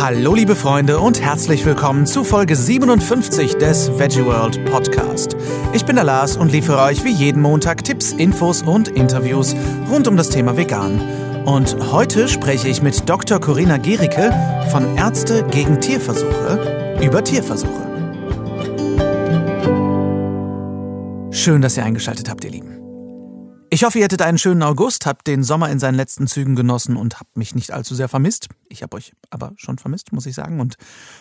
Hallo liebe Freunde und herzlich willkommen zu Folge 57 des Veggie World Podcast. Ich bin der Lars und liefere euch wie jeden Montag Tipps, Infos und Interviews rund um das Thema Vegan. Und heute spreche ich mit Dr. Corinna Gericke von Ärzte gegen Tierversuche über Tierversuche. Schön, dass ihr eingeschaltet habt, ihr Lieben. Ich hoffe, ihr hattet einen schönen August, habt den Sommer in seinen letzten Zügen genossen und habt mich nicht allzu sehr vermisst. Ich habe euch aber schon vermisst, muss ich sagen. Und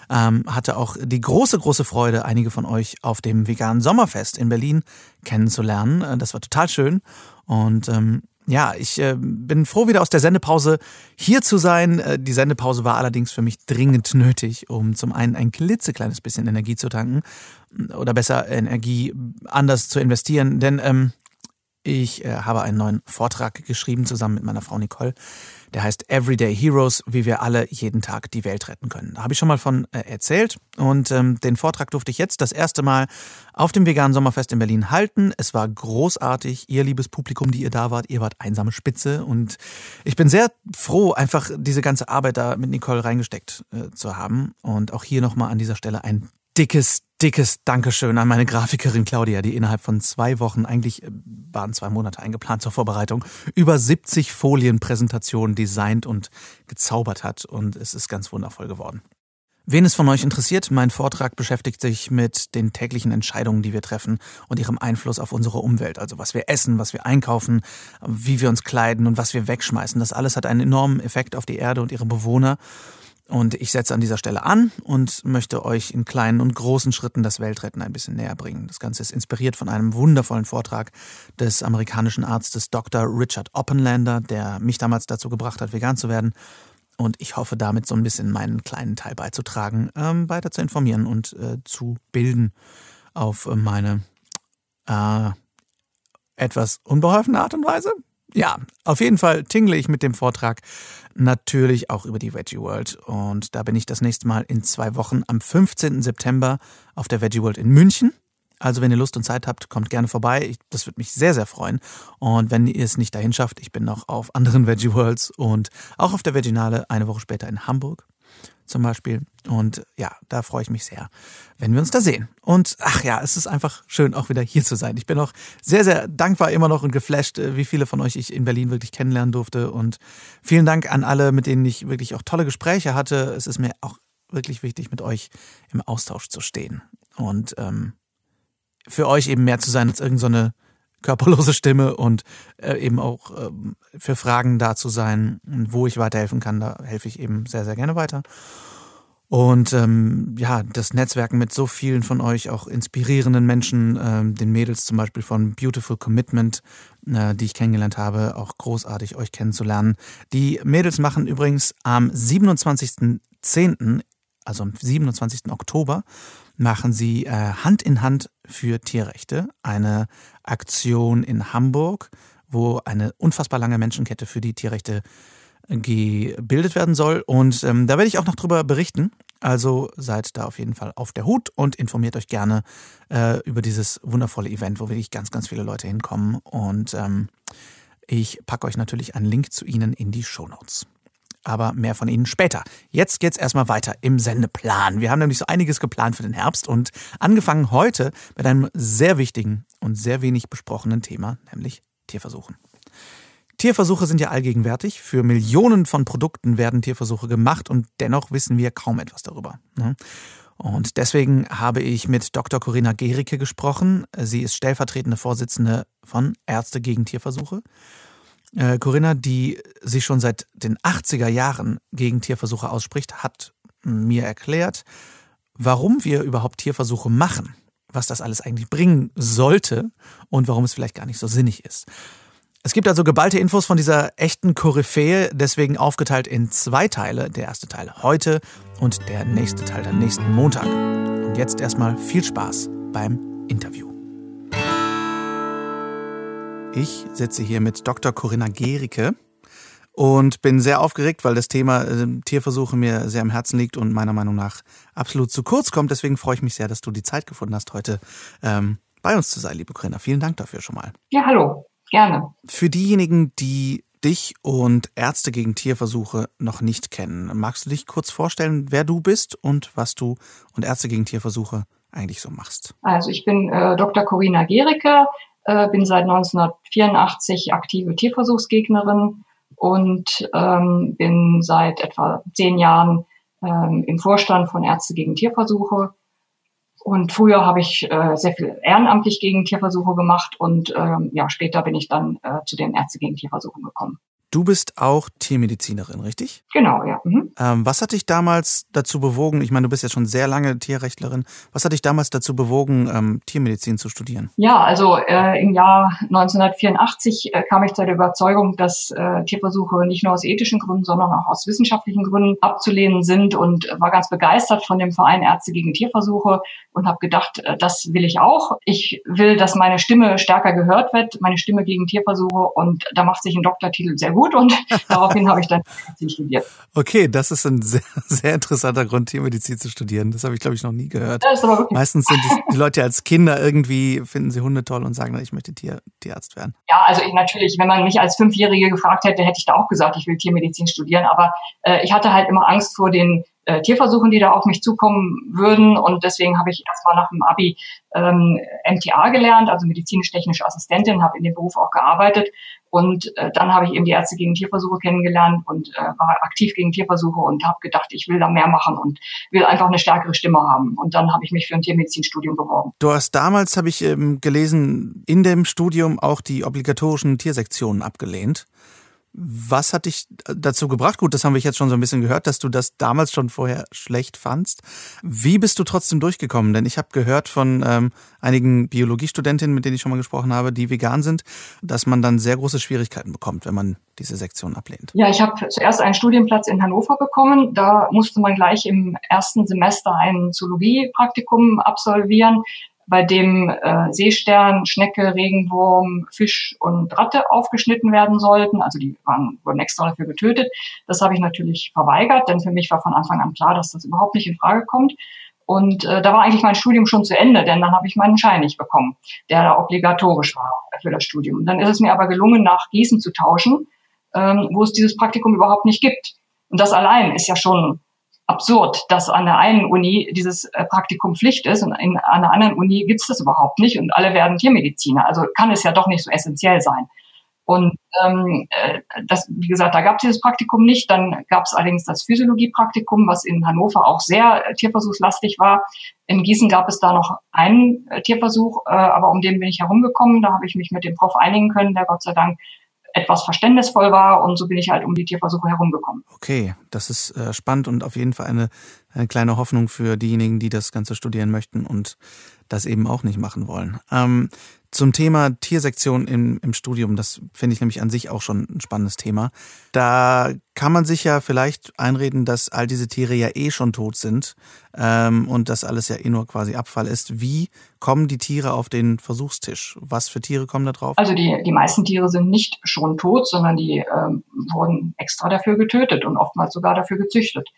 ähm, hatte auch die große, große Freude, einige von euch auf dem veganen Sommerfest in Berlin kennenzulernen. Äh, das war total schön. Und ähm, ja, ich äh, bin froh, wieder aus der Sendepause hier zu sein. Äh, die Sendepause war allerdings für mich dringend nötig, um zum einen ein klitzekleines bisschen Energie zu tanken oder besser Energie anders zu investieren. Denn ähm, ich äh, habe einen neuen Vortrag geschrieben zusammen mit meiner Frau Nicole. Der heißt Everyday Heroes, wie wir alle jeden Tag die Welt retten können. Da habe ich schon mal von äh, erzählt und ähm, den Vortrag durfte ich jetzt das erste Mal auf dem veganen Sommerfest in Berlin halten. Es war großartig. Ihr liebes Publikum, die ihr da wart, ihr wart einsame Spitze und ich bin sehr froh, einfach diese ganze Arbeit da mit Nicole reingesteckt äh, zu haben. Und auch hier nochmal an dieser Stelle ein dickes, dickes Dankeschön an meine Grafikerin Claudia, die innerhalb von zwei Wochen, eigentlich äh, waren zwei Monate eingeplant zur Vorbereitung, über 70 Folienpräsentationen designt und gezaubert hat. Und es ist ganz wundervoll geworden. Wen es von euch interessiert, mein Vortrag beschäftigt sich mit den täglichen Entscheidungen, die wir treffen und ihrem Einfluss auf unsere Umwelt. Also was wir essen, was wir einkaufen, wie wir uns kleiden und was wir wegschmeißen. Das alles hat einen enormen Effekt auf die Erde und ihre Bewohner. Und ich setze an dieser Stelle an und möchte euch in kleinen und großen Schritten das Weltretten ein bisschen näher bringen. Das Ganze ist inspiriert von einem wundervollen Vortrag des amerikanischen Arztes Dr. Richard Oppenlander, der mich damals dazu gebracht hat, vegan zu werden. Und ich hoffe damit so ein bisschen meinen kleinen Teil beizutragen, ähm, weiter zu informieren und äh, zu bilden auf meine äh, etwas unbeholfene Art und Weise. Ja, auf jeden Fall tingle ich mit dem Vortrag natürlich auch über die Veggie World. Und da bin ich das nächste Mal in zwei Wochen am 15. September auf der Veggie World in München. Also wenn ihr Lust und Zeit habt, kommt gerne vorbei. Ich, das würde mich sehr, sehr freuen. Und wenn ihr es nicht dahin schafft, ich bin noch auf anderen Veggie Worlds und auch auf der Veginale eine Woche später in Hamburg zum Beispiel. Und ja, da freue ich mich sehr, wenn wir uns da sehen. Und ach ja, es ist einfach schön, auch wieder hier zu sein. Ich bin auch sehr, sehr dankbar immer noch und geflasht, äh, wie viele von euch ich in Berlin wirklich kennenlernen durfte. Und vielen Dank an alle, mit denen ich wirklich auch tolle Gespräche hatte. Es ist mir auch wirklich wichtig, mit euch im Austausch zu stehen. Und ähm, für euch eben mehr zu sein als irgendeine so körperlose Stimme und äh, eben auch äh, für Fragen da zu sein, wo ich weiterhelfen kann, da helfe ich eben sehr, sehr gerne weiter. Und ähm, ja, das Netzwerken mit so vielen von euch, auch inspirierenden Menschen, ähm, den Mädels zum Beispiel von Beautiful Commitment, äh, die ich kennengelernt habe, auch großartig euch kennenzulernen. Die Mädels machen übrigens am 27.10., also am 27. Oktober, machen sie äh, Hand in Hand für Tierrechte, eine Aktion in Hamburg, wo eine unfassbar lange Menschenkette für die Tierrechte gebildet werden soll. Und ähm, da werde ich auch noch drüber berichten. Also seid da auf jeden Fall auf der Hut und informiert euch gerne äh, über dieses wundervolle Event, wo wirklich ganz, ganz viele Leute hinkommen. Und ähm, ich packe euch natürlich einen Link zu ihnen in die Show Notes aber mehr von Ihnen später. Jetzt geht's erstmal weiter im Sendeplan. Wir haben nämlich so einiges geplant für den Herbst und angefangen heute mit einem sehr wichtigen und sehr wenig besprochenen Thema, nämlich Tierversuchen. Tierversuche sind ja allgegenwärtig. Für Millionen von Produkten werden Tierversuche gemacht und dennoch wissen wir kaum etwas darüber. Ne? Und deswegen habe ich mit Dr. Corinna Gericke gesprochen. Sie ist stellvertretende Vorsitzende von Ärzte gegen Tierversuche äh, Corinna, die sich schon seit den 80er Jahren gegen Tierversuche ausspricht, hat mir erklärt, warum wir überhaupt Tierversuche machen, was das alles eigentlich bringen sollte und warum es vielleicht gar nicht so sinnig ist. Es gibt also geballte Infos von dieser echten Koryphäe, deswegen aufgeteilt in zwei Teile. Der erste Teil heute und der nächste Teil dann nächsten Montag. Und jetzt erstmal viel Spaß beim Interview. Ich sitze hier mit Dr. Corinna Gericke und bin sehr aufgeregt, weil das Thema äh, Tierversuche mir sehr am Herzen liegt und meiner Meinung nach absolut zu kurz kommt. Deswegen freue ich mich sehr, dass du die Zeit gefunden hast, heute ähm, bei uns zu sein, liebe Corinna. Vielen Dank dafür schon mal. Ja, hallo, gerne. Für diejenigen, die dich und Ärzte gegen Tierversuche noch nicht kennen, magst du dich kurz vorstellen, wer du bist und was du und Ärzte gegen Tierversuche eigentlich so machst? Also ich bin äh, Dr. Corinna Gericke, äh, bin seit 1984 aktive Tierversuchsgegnerin und ähm, bin seit etwa zehn Jahren ähm, im Vorstand von Ärzte gegen Tierversuche. Und früher habe ich äh, sehr viel ehrenamtlich gegen Tierversuche gemacht und ähm, ja, später bin ich dann äh, zu den Ärzte gegen Tierversuche gekommen. Du bist auch Tiermedizinerin, richtig? Genau, ja. Mhm. Ähm, was hat dich damals dazu bewogen, ich meine, du bist jetzt schon sehr lange Tierrechtlerin, was hat dich damals dazu bewogen, ähm, Tiermedizin zu studieren? Ja, also äh, im Jahr 1984 äh, kam ich zu der Überzeugung, dass äh, Tierversuche nicht nur aus ethischen Gründen, sondern auch aus wissenschaftlichen Gründen abzulehnen sind und war ganz begeistert von dem Verein Ärzte gegen Tierversuche und habe gedacht, äh, das will ich auch. Ich will, dass meine Stimme stärker gehört wird, meine Stimme gegen Tierversuche und da macht sich ein Doktortitel sehr gut gut und daraufhin habe ich dann Medizin studiert. Okay, das ist ein sehr, sehr interessanter Grund, Tiermedizin zu studieren. Das habe ich, glaube ich, noch nie gehört. Meistens sind die, die Leute als Kinder irgendwie, finden sie Hunde toll und sagen, ich möchte Tier, Tierarzt werden. Ja, also ich, natürlich, wenn man mich als Fünfjährige gefragt hätte, hätte ich da auch gesagt, ich will Tiermedizin studieren. Aber äh, ich hatte halt immer Angst vor den äh, Tierversuchen, die da auf mich zukommen würden. Und deswegen habe ich erstmal nach dem Abi ähm, MTA gelernt, also medizinisch-technische Assistentin, habe in dem Beruf auch gearbeitet. Und äh, dann habe ich eben die Ärzte gegen Tierversuche kennengelernt und äh, war aktiv gegen Tierversuche und habe gedacht, ich will da mehr machen und will einfach eine stärkere Stimme haben. Und dann habe ich mich für ein Tiermedizinstudium beworben. Du hast damals, habe ich ähm, gelesen, in dem Studium auch die obligatorischen Tiersektionen abgelehnt. Was hat dich dazu gebracht? Gut, das haben wir jetzt schon so ein bisschen gehört, dass du das damals schon vorher schlecht fandst. Wie bist du trotzdem durchgekommen? Denn ich habe gehört von ähm, einigen Biologiestudentinnen, mit denen ich schon mal gesprochen habe, die vegan sind, dass man dann sehr große Schwierigkeiten bekommt, wenn man diese Sektion ablehnt. Ja, ich habe zuerst einen Studienplatz in Hannover bekommen. Da musste man gleich im ersten Semester ein Zoologiepraktikum absolvieren bei dem äh, Seestern, Schnecke, Regenwurm, Fisch und Ratte aufgeschnitten werden sollten. Also die waren, wurden extra dafür getötet. Das habe ich natürlich verweigert, denn für mich war von Anfang an klar, dass das überhaupt nicht in Frage kommt. Und äh, da war eigentlich mein Studium schon zu Ende, denn dann habe ich meinen Schein nicht bekommen, der da obligatorisch war für das Studium. Dann ist es mir aber gelungen, nach Gießen zu tauschen, ähm, wo es dieses Praktikum überhaupt nicht gibt. Und das allein ist ja schon absurd, dass an der einen Uni dieses äh, Praktikum Pflicht ist und in, an der anderen Uni gibt es das überhaupt nicht und alle werden Tiermediziner. Also kann es ja doch nicht so essentiell sein. Und ähm, äh, das, wie gesagt, da gab es dieses Praktikum nicht. Dann gab es allerdings das Physiologiepraktikum, was in Hannover auch sehr äh, tierversuchslastig war. In Gießen gab es da noch einen äh, Tierversuch, äh, aber um den bin ich herumgekommen. Da habe ich mich mit dem Prof einigen können, der Gott sei Dank etwas verständnisvoll war und so bin ich halt um die Tierversuche herumgekommen. Okay, das ist äh, spannend und auf jeden Fall eine, eine kleine Hoffnung für diejenigen, die das Ganze studieren möchten und das eben auch nicht machen wollen. Ähm, zum Thema Tiersektion im, im Studium, das finde ich nämlich an sich auch schon ein spannendes Thema. Da kann man sich ja vielleicht einreden, dass all diese Tiere ja eh schon tot sind ähm, und das alles ja eh nur quasi Abfall ist. Wie kommen die Tiere auf den Versuchstisch? Was für Tiere kommen da drauf? Also die, die meisten Tiere sind nicht schon tot, sondern die ähm, wurden extra dafür getötet und oftmals sogar dafür gezüchtet.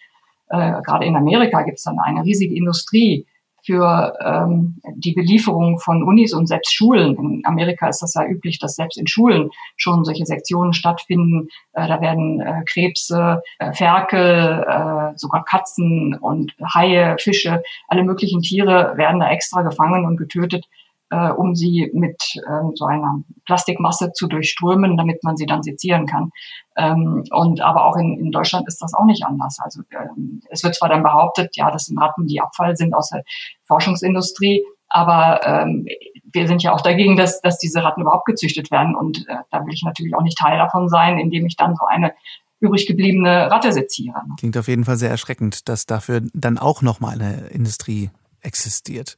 Äh, gerade in Amerika gibt es dann eine riesige Industrie, für ähm, die Belieferung von Unis und selbst Schulen. In Amerika ist das ja üblich, dass selbst in Schulen schon solche Sektionen stattfinden. Äh, da werden äh, Krebse, äh, Ferkel, äh, sogar Katzen und Haie, Fische, alle möglichen Tiere werden da extra gefangen und getötet, äh, um sie mit ähm, so einer Plastikmasse zu durchströmen, damit man sie dann sezieren kann. Ähm, und aber auch in, in Deutschland ist das auch nicht anders. Also ähm, es wird zwar dann behauptet, ja, das sind Ratten, die Abfall sind aus der Forschungsindustrie, aber ähm, wir sind ja auch dagegen, dass, dass diese Ratten überhaupt gezüchtet werden. Und äh, da will ich natürlich auch nicht Teil davon sein, indem ich dann so eine übrig gebliebene Ratte seziere. Klingt auf jeden Fall sehr erschreckend, dass dafür dann auch nochmal eine Industrie existiert.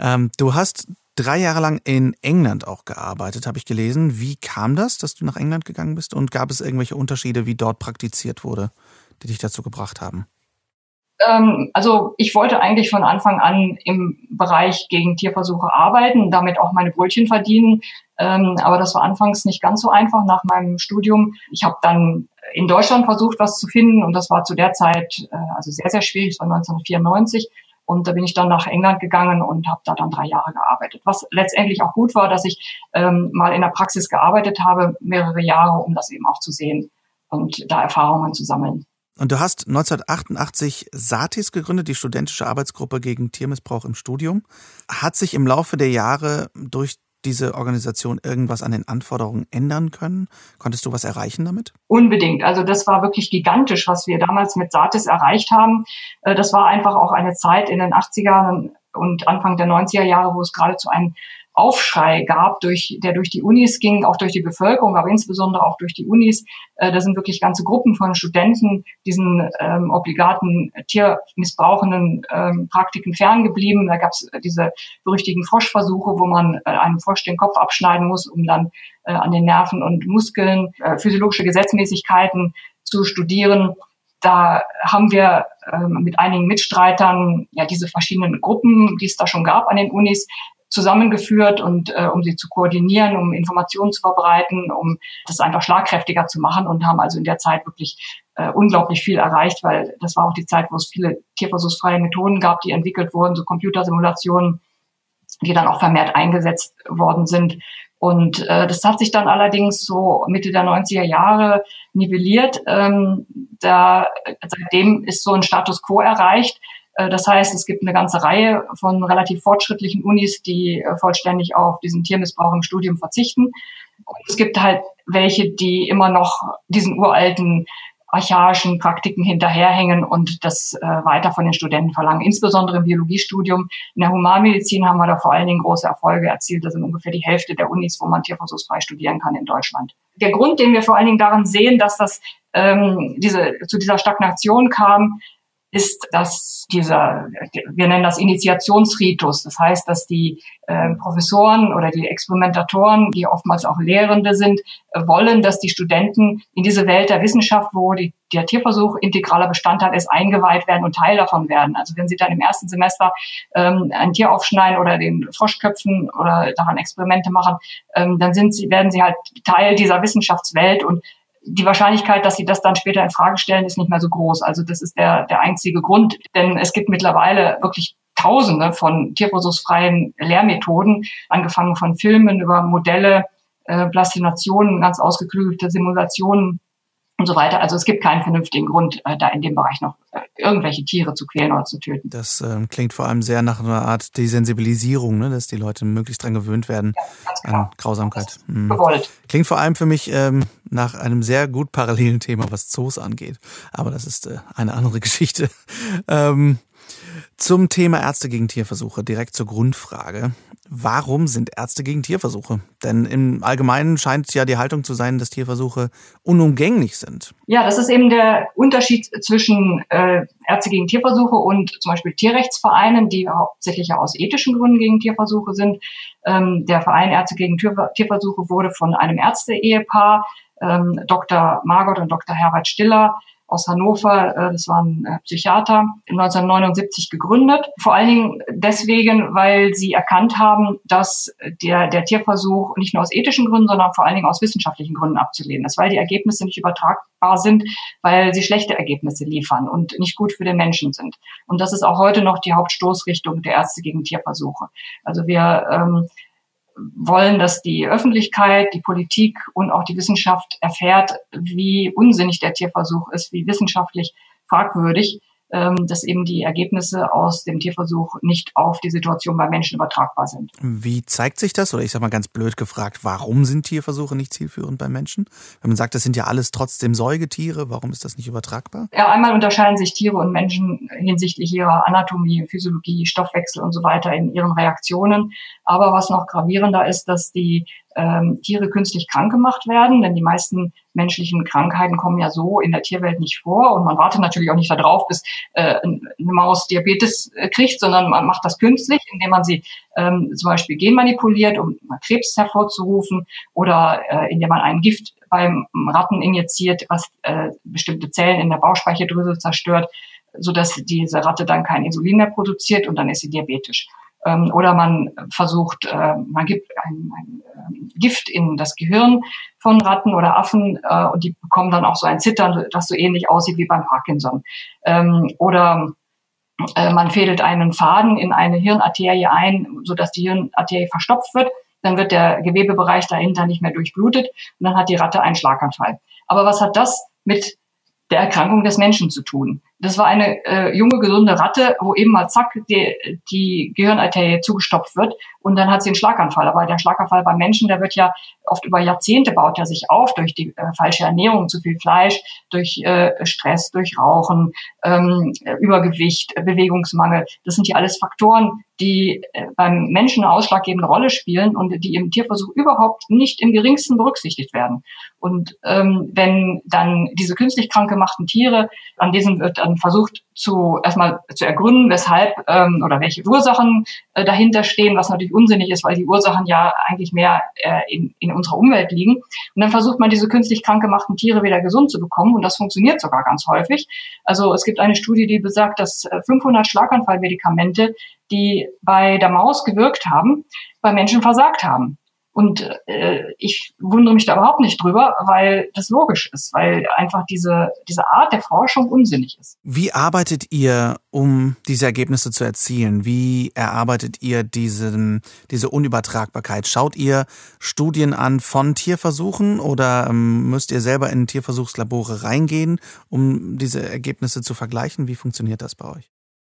Ähm, du hast drei Jahre lang in England auch gearbeitet, habe ich gelesen. Wie kam das, dass du nach England gegangen bist? Und gab es irgendwelche Unterschiede, wie dort praktiziert wurde, die dich dazu gebracht haben? Ähm, also ich wollte eigentlich von Anfang an im Bereich gegen Tierversuche arbeiten, damit auch meine Brötchen verdienen. Ähm, aber das war anfangs nicht ganz so einfach nach meinem Studium. Ich habe dann in Deutschland versucht, was zu finden und das war zu der Zeit äh, also sehr, sehr schwierig. Es war 1994 Und da bin ich dann nach England gegangen und habe da dann drei Jahre gearbeitet. Was letztendlich auch gut war, dass ich ähm, mal in der Praxis gearbeitet habe, mehrere Jahre, um das eben auch zu sehen und da Erfahrungen zu sammeln. Und du hast 1988 SATIS gegründet, die Studentische Arbeitsgruppe gegen Tiermissbrauch im Studium. Hat sich im Laufe der Jahre durch diese Organisation irgendwas an den Anforderungen ändern können? Konntest du was erreichen damit? Unbedingt. Also das war wirklich gigantisch, was wir damals mit Satis erreicht haben. Äh, das war einfach auch eine Zeit in den 80er und Anfang der 90er Jahre, wo es gerade zu einem Aufschrei gab, durch, der durch die Unis ging, auch durch die Bevölkerung, aber insbesondere auch durch die Unis. Äh, da sind wirklich ganze Gruppen von Studenten diesen ähm, obligaten tiermissbrauchenden ähm, Praktiken ferngeblieben. Da gab es diese berüchtigten Froschversuche, wo man äh, einem Frosch den Kopf abschneiden muss, um dann äh, an den Nerven und Muskeln äh, physiologische Gesetzmäßigkeiten zu studieren da haben wir ähm, mit einigen Mitstreitern ja diese verschiedenen Gruppen, die es da schon gab an den Unis, zusammengeführt und äh, um sie zu koordinieren, um Informationen zu verbreiten, um das einfach schlagkräftiger zu machen und haben also in der Zeit wirklich äh, unglaublich viel erreicht, weil das war auch die Zeit, wo es viele tierversuchsfreie Methoden gab, die entwickelt wurden, so Computersimulationen, die dann auch vermehrt eingesetzt worden sind. Und äh, das hat sich dann allerdings so Mitte der 90er Jahre nivelliert. Ähm, da, seitdem ist so ein Status quo erreicht, das heißt, es gibt eine ganze Reihe von relativ fortschrittlichen Unis, die äh, vollständig auf diesen Tiermissbrauch im Studium verzichten. Und es gibt halt welche, die immer noch diesen uralten archaischen Praktiken hinterherhängen und das äh, weiter von den Studenten verlangen. Insbesondere im Biologiestudium. In der Humanmedizin haben wir da vor allen Dingen große Erfolge erzielt. Das sind ungefähr die Hälfte der Unis, wo man tierversuchsfrei studieren kann in Deutschland. Der Grund, den wir vor allen Dingen daran sehen, dass das ähm, diese, zu dieser Stagnation kam, ist, dass dieser, wir nennen das Initiationsritus, das heißt, dass die äh, Professoren oder die Experimentatoren, die oftmals auch Lehrende sind, äh, wollen, dass die Studenten in diese Welt der Wissenschaft, wo die, der Tierversuch integraler Bestandteil ist, eingeweiht werden und Teil davon werden. Also wenn sie dann im ersten Semester ähm, ein Tier aufschneiden oder den Froschköpfen oder daran Experimente machen, ähm, dann sind sie, werden sie halt Teil dieser Wissenschaftswelt und die Wahrscheinlichkeit, dass sie das dann später in Frage stellen, ist nicht mehr so groß. Also das ist der, der einzige Grund, denn es gibt mittlerweile wirklich Tausende von tierversuchsfreien Lehrmethoden, angefangen von Filmen über Modelle, äh, Plastinationen, ganz ausgeklügelte Simulationen und so weiter. Also es gibt keinen vernünftigen Grund, äh, da in dem Bereich noch äh, irgendwelche Tiere zu quälen oder zu töten. Das ähm, klingt vor allem sehr nach einer Art Desensibilisierung, ne? dass die Leute möglichst dran gewöhnt werden ja, an Grausamkeit. Mhm. Klingt vor allem für mich ähm, nach einem sehr gut parallelen Thema, was Zoos angeht. Aber das ist äh, eine andere Geschichte. ähm, zum Thema Ärzte gegen Tierversuche, direkt zur Grundfrage. Warum sind Ärzte gegen Tierversuche? Denn im Allgemeinen scheint ja die Haltung zu sein, dass Tierversuche unumgänglich sind. Ja, das ist eben der Unterschied zwischen äh, Ärzte gegen Tierversuche und zum Beispiel Tierrechtsvereinen, die hauptsächlich ja aus ethischen Gründen gegen Tierversuche sind. Ähm, der Verein Ärzte gegen Tierversuche wurde von einem Ärzte-Ehepaar, ähm, Dr. Margot und Dr. Herbert Stiller, aus Hannover, äh, das waren äh, Psychiater, 1979 gegründet. Vor allen Dingen deswegen, weil sie erkannt haben, dass der, der Tierversuch nicht nur aus ethischen Gründen, sondern vor allen Dingen aus wissenschaftlichen Gründen abzulehnen ist, weil die Ergebnisse nicht übertragbar sind, weil sie schlechte Ergebnisse liefern und nicht gut für den Menschen sind. Und das ist auch heute noch die Hauptstoßrichtung der Ärzte gegen Tierversuche. Also wir ähm, wollen, dass die Öffentlichkeit, die Politik und auch die Wissenschaft erfährt, wie unsinnig der Tierversuch ist, wie wissenschaftlich fragwürdig dass eben die Ergebnisse aus dem Tierversuch nicht auf die Situation bei Menschen übertragbar sind. Wie zeigt sich das? Oder ich sage mal ganz blöd gefragt, warum sind Tierversuche nicht zielführend bei Menschen? Wenn man sagt, das sind ja alles trotzdem Säugetiere, warum ist das nicht übertragbar? Ja, einmal unterscheiden sich Tiere und Menschen hinsichtlich ihrer Anatomie, Physiologie, Stoffwechsel und so weiter in ihren Reaktionen. Aber was noch gravierender ist, dass die ähm, Tiere künstlich krank gemacht werden, denn die meisten menschlichen Krankheiten kommen ja so in der Tierwelt nicht vor und man wartet natürlich auch nicht darauf, bis äh, eine Maus Diabetes äh, kriegt, sondern man macht das künstlich, indem man sie ähm, zum Beispiel genmanipuliert, um Krebs hervorzurufen oder äh, indem man ein Gift beim Ratten injiziert, was äh, bestimmte Zellen in der Bauchspeicheldrüse zerstört, so dass diese Ratte dann kein Insulin mehr produziert und dann ist sie diabetisch. Ähm, oder man versucht, äh, man gibt ein, ein äh, Gift in das Gehirn von Ratten oder Affen äh, und die bekommen dann auch so ein Zittern, das so ähnlich aussieht wie beim Parkinson. Ähm, oder äh, man fädelt einen Faden in eine Hirnarterie ein, sodass die Hirnarterie verstopft wird. Dann wird der Gewebebereich dahinter nicht mehr durchblutet und dann hat die Ratte einen Schlaganfall. Aber was hat das mit der Erkrankung des Menschen zu tun? Das war eine äh, junge, gesunde Ratte, wo eben mal zack die, die Gehirnarterie zugestopft wird und dann hat sie einen Schlaganfall. Aber der Schlaganfall beim Menschen, der wird ja oft über Jahrzehnte baut er sich auf durch die äh, falsche Ernährung, zu viel Fleisch, durch äh, Stress, durch Rauchen, ähm, Übergewicht, Bewegungsmangel. Das sind ja alles Faktoren, die äh, beim Menschen eine ausschlaggebende Rolle spielen und die im Tierversuch überhaupt nicht im geringsten berücksichtigt werden. Und ähm, wenn dann diese künstlich krank gemachten Tiere, an diesen wird dann versucht zu erstmal zu ergründen, weshalb ähm, oder welche Ursachen äh, dahinter stehen, was natürlich unsinnig ist, weil die Ursachen ja eigentlich mehr äh, in, in unserer Umwelt liegen. Und dann versucht man diese künstlich krank gemachten Tiere wieder gesund zu bekommen und das funktioniert sogar ganz häufig. Also es gibt eine Studie, die besagt, dass 500 äh, Schlaganfallmedikamente, die bei der Maus gewirkt haben, bei Menschen versagt haben. Und äh, ich wundere mich da überhaupt nicht drüber, weil das logisch ist, weil einfach diese, diese Art der Forschung unsinnig ist. Wie arbeitet ihr, um diese Ergebnisse zu erzielen? Wie erarbeitet ihr diesen, diese Unübertragbarkeit? Schaut ihr Studien an von Tierversuchen oder ähm, müsst ihr selber in Tierversuchslabore reingehen, um diese Ergebnisse zu vergleichen? Wie funktioniert das bei euch?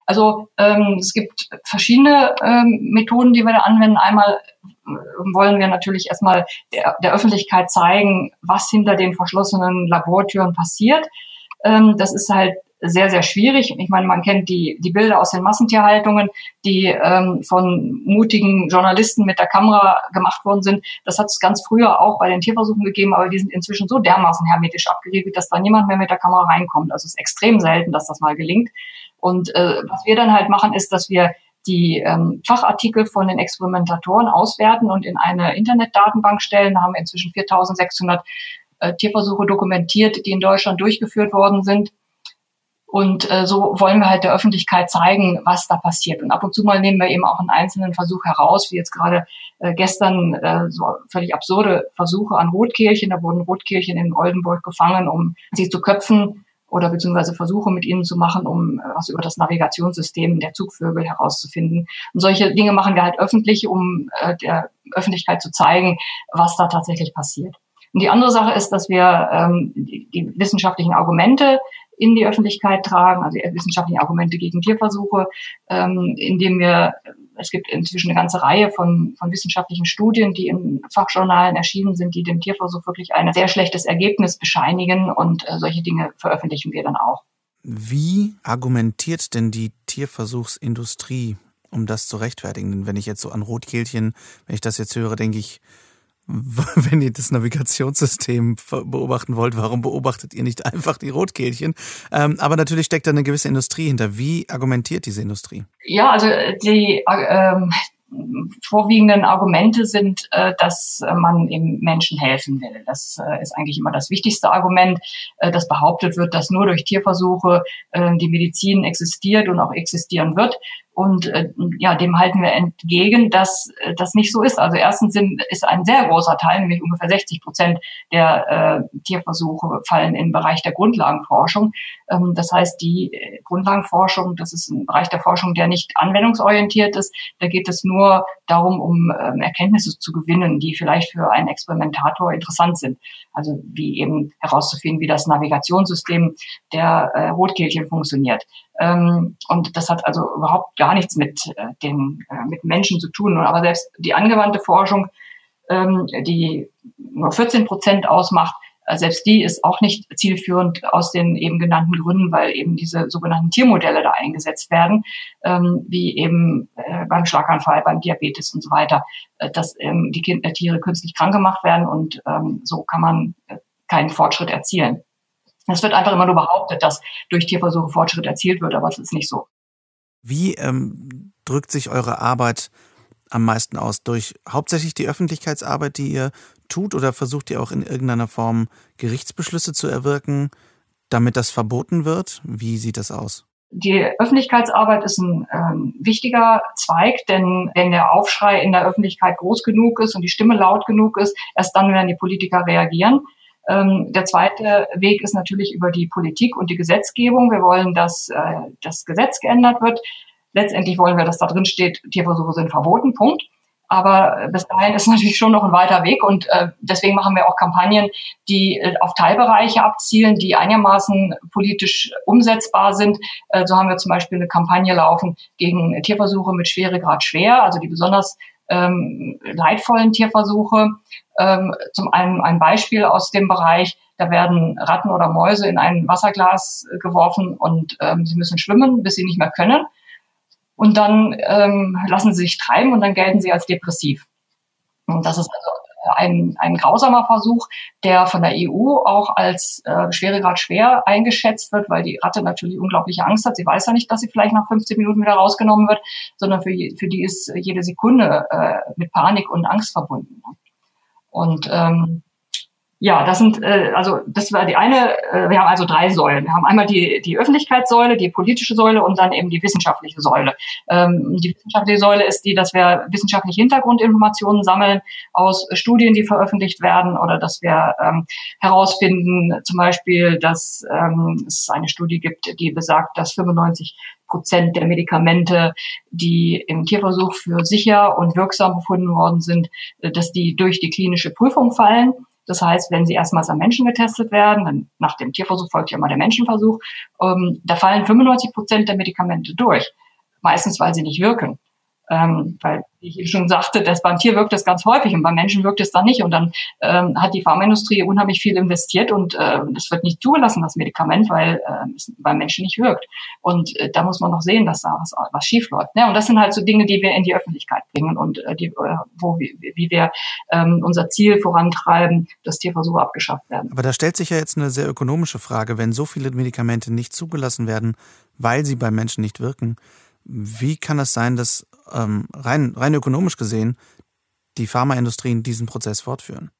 Also ähm, es gibt verschiedene ähm, Methoden, die wir da anwenden. Einmal äh, wollen wir natürlich erstmal der, der Öffentlichkeit zeigen, was hinter den verschlossenen Labortüren passiert. Ähm, das ist halt sehr, sehr schwierig. Ich meine, man kennt die, die Bilder aus den Massentierhaltungen, die ähm, von mutigen Journalisten mit der Kamera gemacht worden sind. Das hat es ganz früher auch bei den Tierversuchen gegeben, aber die sind inzwischen so dermaßen hermetisch abgeriegelt, dass da niemand mehr mit der Kamera reinkommt. Also es ist extrem selten, dass das mal gelingt. Und äh, was wir dann halt machen, ist, dass wir die ähm, Fachartikel von den Experimentatoren auswerten und in eine Internetdatenbank stellen. Da haben wir inzwischen 4600 äh, Tierversuche dokumentiert, die in Deutschland durchgeführt worden sind. Und äh, so wollen wir halt der Öffentlichkeit zeigen, was da passiert. Und ab und zu mal nehmen wir eben auch einen einzelnen Versuch heraus, wie jetzt gerade äh, gestern äh, so völlig absurde Versuche an Rotkehlchen. Da wurden Rotkehlchen in Oldenburg gefangen, um sie zu köpfen oder beziehungsweise Versuche mit ihnen zu machen, um äh, was über das Navigationssystem der Zugvögel herauszufinden. Und solche Dinge machen wir halt öffentlich, um äh, der Öffentlichkeit zu zeigen, was da tatsächlich passiert. Und die andere Sache ist, dass wir ähm, die, die wissenschaftlichen Argumente in die Öffentlichkeit tragen, also wissenschaftliche Argumente gegen Tierversuche, ähm, indem wir es gibt inzwischen eine ganze Reihe von, von wissenschaftlichen Studien, die in Fachjournalen erschienen sind, die dem Tierversuch wirklich ein sehr schlechtes Ergebnis bescheinigen und äh, solche Dinge veröffentlichen wir dann auch. Wie argumentiert denn die Tierversuchsindustrie, um das zu rechtfertigen? Wenn ich jetzt so an Rotkehlchen, wenn ich das jetzt höre, denke ich, wenn ihr das Navigationssystem beobachten wollt, warum beobachtet ihr nicht einfach die Rotkehlchen? Ähm, aber natürlich steckt da eine gewisse Industrie hinter. Wie argumentiert diese Industrie? Ja, also die ähm, vorwiegenden Argumente sind, äh, dass man im Menschen helfen will. Das äh, ist eigentlich immer das wichtigste Argument, äh, das behauptet wird, dass nur durch Tierversuche äh, die Medizin existiert und auch existieren wird. Und äh, ja, dem halten wir entgegen, dass äh, das nicht so ist. Also erstens sind, ist ein sehr großer Teil, nämlich ungefähr 60 Prozent der äh, Tierversuche fallen im Bereich der Grundlagenforschung. Ähm, das heißt, die äh, Grundlagenforschung, das ist ein Bereich der Forschung, der nicht anwendungsorientiert ist. Da geht es nur darum, um ähm, Erkenntnisse zu gewinnen, die vielleicht für einen Experimentator interessant sind. Also wie eben herauszufinden, wie das Navigationssystem der äh, Rotkehlchen funktioniert. Ähm, und das hat also überhaupt gar nichts mit äh, den äh, mit Menschen zu tun. Aber selbst die angewandte Forschung, ähm, die nur 14 Prozent ausmacht, äh, selbst die ist auch nicht zielführend aus den eben genannten Gründen, weil eben diese sogenannten Tiermodelle da eingesetzt werden, ähm, wie eben beim Schlaganfall, beim Diabetes und so weiter, dass die Tiere künstlich krank gemacht werden und so kann man keinen Fortschritt erzielen. Es wird einfach immer nur behauptet, dass durch Tierversuche Fortschritt erzielt wird, aber es ist nicht so. Wie ähm, drückt sich eure Arbeit am meisten aus? Durch hauptsächlich die Öffentlichkeitsarbeit, die ihr tut, oder versucht ihr auch in irgendeiner Form Gerichtsbeschlüsse zu erwirken, damit das verboten wird? Wie sieht das aus? Die Öffentlichkeitsarbeit ist ein ähm, wichtiger Zweig, denn wenn der Aufschrei in der Öffentlichkeit groß genug ist und die Stimme laut genug ist, erst dann werden die Politiker reagieren. Ähm, der zweite Weg ist natürlich über die Politik und die Gesetzgebung. Wir wollen, dass äh, das Gesetz geändert wird. Letztendlich wollen wir, dass da drin steht, Tierversuche sind verboten, Punkt. Aber bis dahin ist natürlich schon noch ein weiter Weg und äh, deswegen machen wir auch Kampagnen, die äh, auf Teilbereiche abzielen, die einigermaßen politisch umsetzbar sind. Äh, so haben wir zum Beispiel eine Kampagne laufen gegen Tierversuche mit Schweregrad schwer, also die besonders ähm, leidvollen Tierversuche. Ähm, zum einen ein Beispiel aus dem Bereich, da werden Ratten oder Mäuse in ein Wasserglas geworfen und ähm, sie müssen schwimmen, bis sie nicht mehr können und dann ähm, lassen sie sich treiben und dann gelten sie als depressiv. Und das ist also ein, ein grausamer Versuch, der von der EU auch als äh, Schweregrad schwer eingeschätzt wird, weil die Ratte natürlich unglaubliche Angst hat. Sie weiß ja nicht, dass sie vielleicht nach 15 Minuten wieder rausgenommen wird, sondern für, für die ist jede Sekunde äh, mit Panik und Angst verbunden. Und ähm, ja, das sind äh, also das war die eine. Äh, wir haben also drei Säulen. Wir haben einmal die die Öffentlichkeitssäule, die politische Säule und dann eben die wissenschaftliche Säule. Ähm, die wissenschaftliche Säule ist die, dass wir wissenschaftliche Hintergrundinformationen sammeln aus Studien, die veröffentlicht werden, oder dass wir ähm, herausfinden, zum Beispiel, dass ähm, es eine Studie gibt, die besagt, dass 95 Prozent der Medikamente, die im Tierversuch für sicher und wirksam befunden worden sind, äh, dass die durch die klinische Prüfung fallen. Das heißt, wenn sie erstmals am Menschen getestet werden, dann nach dem Tierversuch folgt ja immer der Menschenversuch, ähm, da fallen 95 Prozent der Medikamente durch. Meistens, weil sie nicht wirken. Ähm, weil, wie ich schon sagte, das beim Tier wirkt es ganz häufig und beim Menschen wirkt es dann nicht. Und dann ähm, hat die Pharmaindustrie unheimlich viel investiert und äh, es wird nicht zugelassen, das Medikament, weil äh, es beim Menschen nicht wirkt. Und äh, da muss man noch sehen, dass da was, was schief läuft. Ne? Und das sind halt so Dinge, die wir in die Öffentlichkeit bringen und äh, die, äh, wo, wie, wie wir ähm, unser Ziel vorantreiben, dass Tierversuche abgeschafft werden. Aber da stellt sich ja jetzt eine sehr ökonomische Frage, wenn so viele Medikamente nicht zugelassen werden, weil sie beim Menschen nicht wirken wie kann es sein, dass ähm, rein, rein ökonomisch gesehen die Pharmaindustrien diesen Prozess fortführen?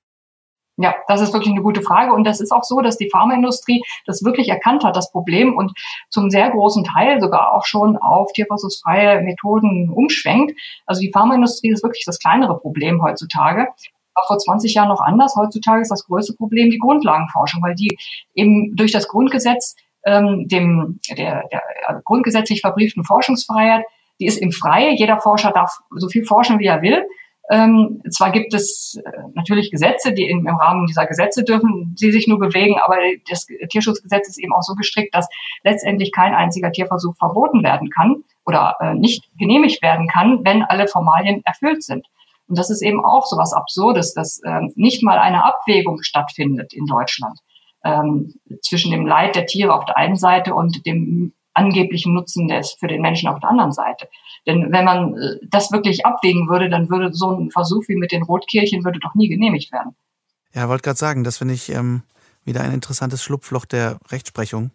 Ja, das ist wirklich eine gute Frage. Und das ist auch so, dass die Pharmaindustrie das wirklich erkannt hat, das Problem, und zum sehr großen Teil sogar auch schon auf tierversuchsfreie Methoden umschwenkt. Also die Pharmaindustrie ist wirklich das kleinere Problem heutzutage. War vor 20 Jahren noch anders. Heutzutage ist das größte Problem die Grundlagenforschung, weil die eben durch das Grundgesetz ähm, dem der, der also grundgesetzlich verbrieften Forschungsfreiheit, die ist im Freie. Jeder Forscher darf so viel forschen, wie er will. Ähm, zwar gibt es äh, natürlich Gesetze, die im Rahmen dieser Gesetze dürfen sie sich nur bewegen, aber das Tierschutzgesetz ist eben auch so gestrickt, dass letztendlich kein einziger Tierversuch verboten werden kann oder äh, nicht genehmigt werden kann, wenn alle Formalien erfüllt sind. Und das ist eben auch so was Absurdes, dass äh, nicht mal eine Abwägung stattfindet in Deutschland ähm, zwischen dem Leid der Tiere auf der einen Seite und dem angeblichen Nutzen des für den Menschen auf der anderen Seite. Denn wenn man äh, das wirklich abwägen würde, dann würde so ein Versuch wie mit den Rotkehlchen würde doch nie genehmigt werden. Ja, wollte gerade sagen, das finde ich ähm, wieder ein interessantes Schlupfloch der Rechtsprechung.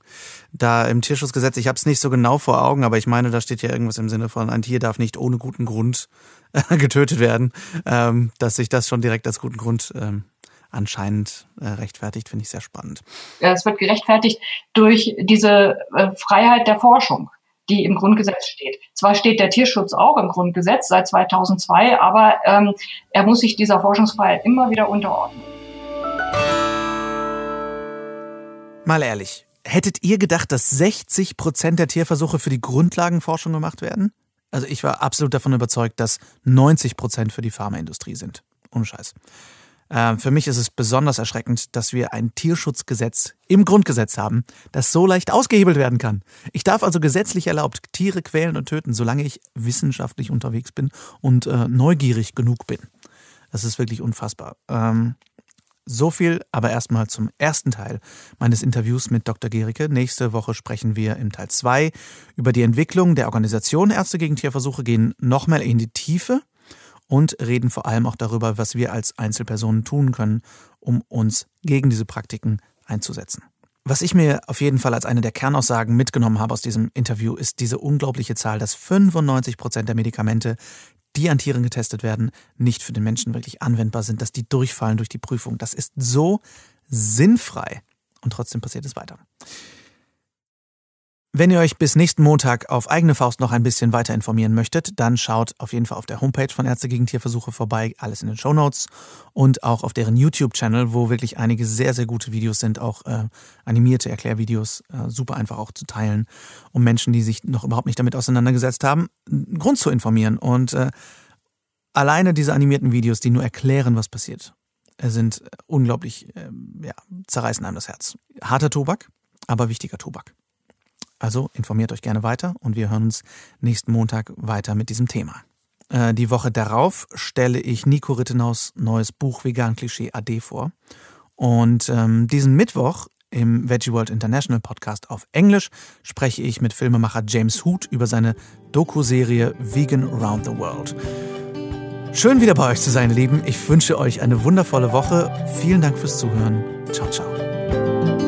Da im Tierschutzgesetz, ich habe es nicht so genau vor Augen, aber ich meine, da steht ja irgendwas im Sinne von, ein Tier darf nicht ohne guten Grund getötet werden, ähm, dass sich das schon direkt als guten Grund ähm, anscheinend äh, rechtfertigt, finde ich sehr spannend. Es wird gerechtfertigt durch diese äh, Freiheit der Forschung die im Grundgesetz steht. Zwar steht der Tierschutz auch im Grundgesetz seit 2002, aber ähm, er muss sich dieser Forschungsfreiheit immer wieder unterordnen. Mal ehrlich, hättet ihr gedacht, dass 60 Prozent der Tierversuche für die Grundlagenforschung gemacht werden? Also ich war absolut davon überzeugt, dass 90 Prozent für die Pharmaindustrie sind. Ohne Scheiß. Äh, für mich ist es besonders erschreckend, dass wir ein Tierschutzgesetz im Grundgesetz haben, das so leicht ausgehebelt werden kann. Ich darf also gesetzlich erlaubt Tiere quälen und töten, solange ich wissenschaftlich unterwegs bin und äh, neugierig genug bin. Das ist wirklich unfassbar. Ähm, so viel aber erstmal zum ersten Teil meines Interviews mit Dr. Gericke. Nächste Woche sprechen wir im Teil 2 über die Entwicklung der Organisation Ärzte gegen Tierversuche, gehen nochmal in die Tiefe und reden vor allem auch darüber, was wir als Einzelpersonen tun können, um uns gegen diese Praktiken einzusetzen. Was ich mir auf jeden Fall als eine der Kernaussagen mitgenommen habe aus diesem Interview, ist diese unglaubliche Zahl, dass 95 Prozent der Medikamente, die an Tieren getestet werden, nicht für den Menschen wirklich anwendbar sind, dass die durchfallen durch die Prüfung. Das ist so sinnfrei und trotzdem passiert es weiter. Wenn ihr euch bis nächsten Montag auf eigene Faust noch ein bisschen weiter informieren möchtet, dann schaut auf jeden Fall auf der Homepage von Ärzte gegen Tierversuche vorbei, alles in den Show Notes und auch auf deren YouTube-Channel, wo wirklich einige sehr, sehr gute Videos sind, auch äh, animierte Erklärvideos, äh, super einfach auch zu teilen, um Menschen, die sich noch überhaupt nicht damit auseinandergesetzt haben, Grund zu informieren. Und äh, alleine diese animierten Videos, die nur erklären, was passiert, äh, sind unglaublich, äh, ja, zerreißen einem das Herz. Harter Tobak, aber wichtiger Tobak. Also informiert euch gerne weiter und wir hören uns nächsten Montag weiter mit diesem Thema. Äh, die Woche darauf stelle ich Nico Rittenaus neues Buch Vegan Klischee AD vor. Und ähm, diesen Mittwoch im Veggie World International Podcast auf Englisch spreche ich mit Filmemacher James Hoot über seine Doku-Serie Vegan Around the World. Schön wieder bei euch zu sein, Lieben. Ich wünsche euch eine wundervolle Woche. Vielen Dank fürs Zuhören. Ciao, ciao.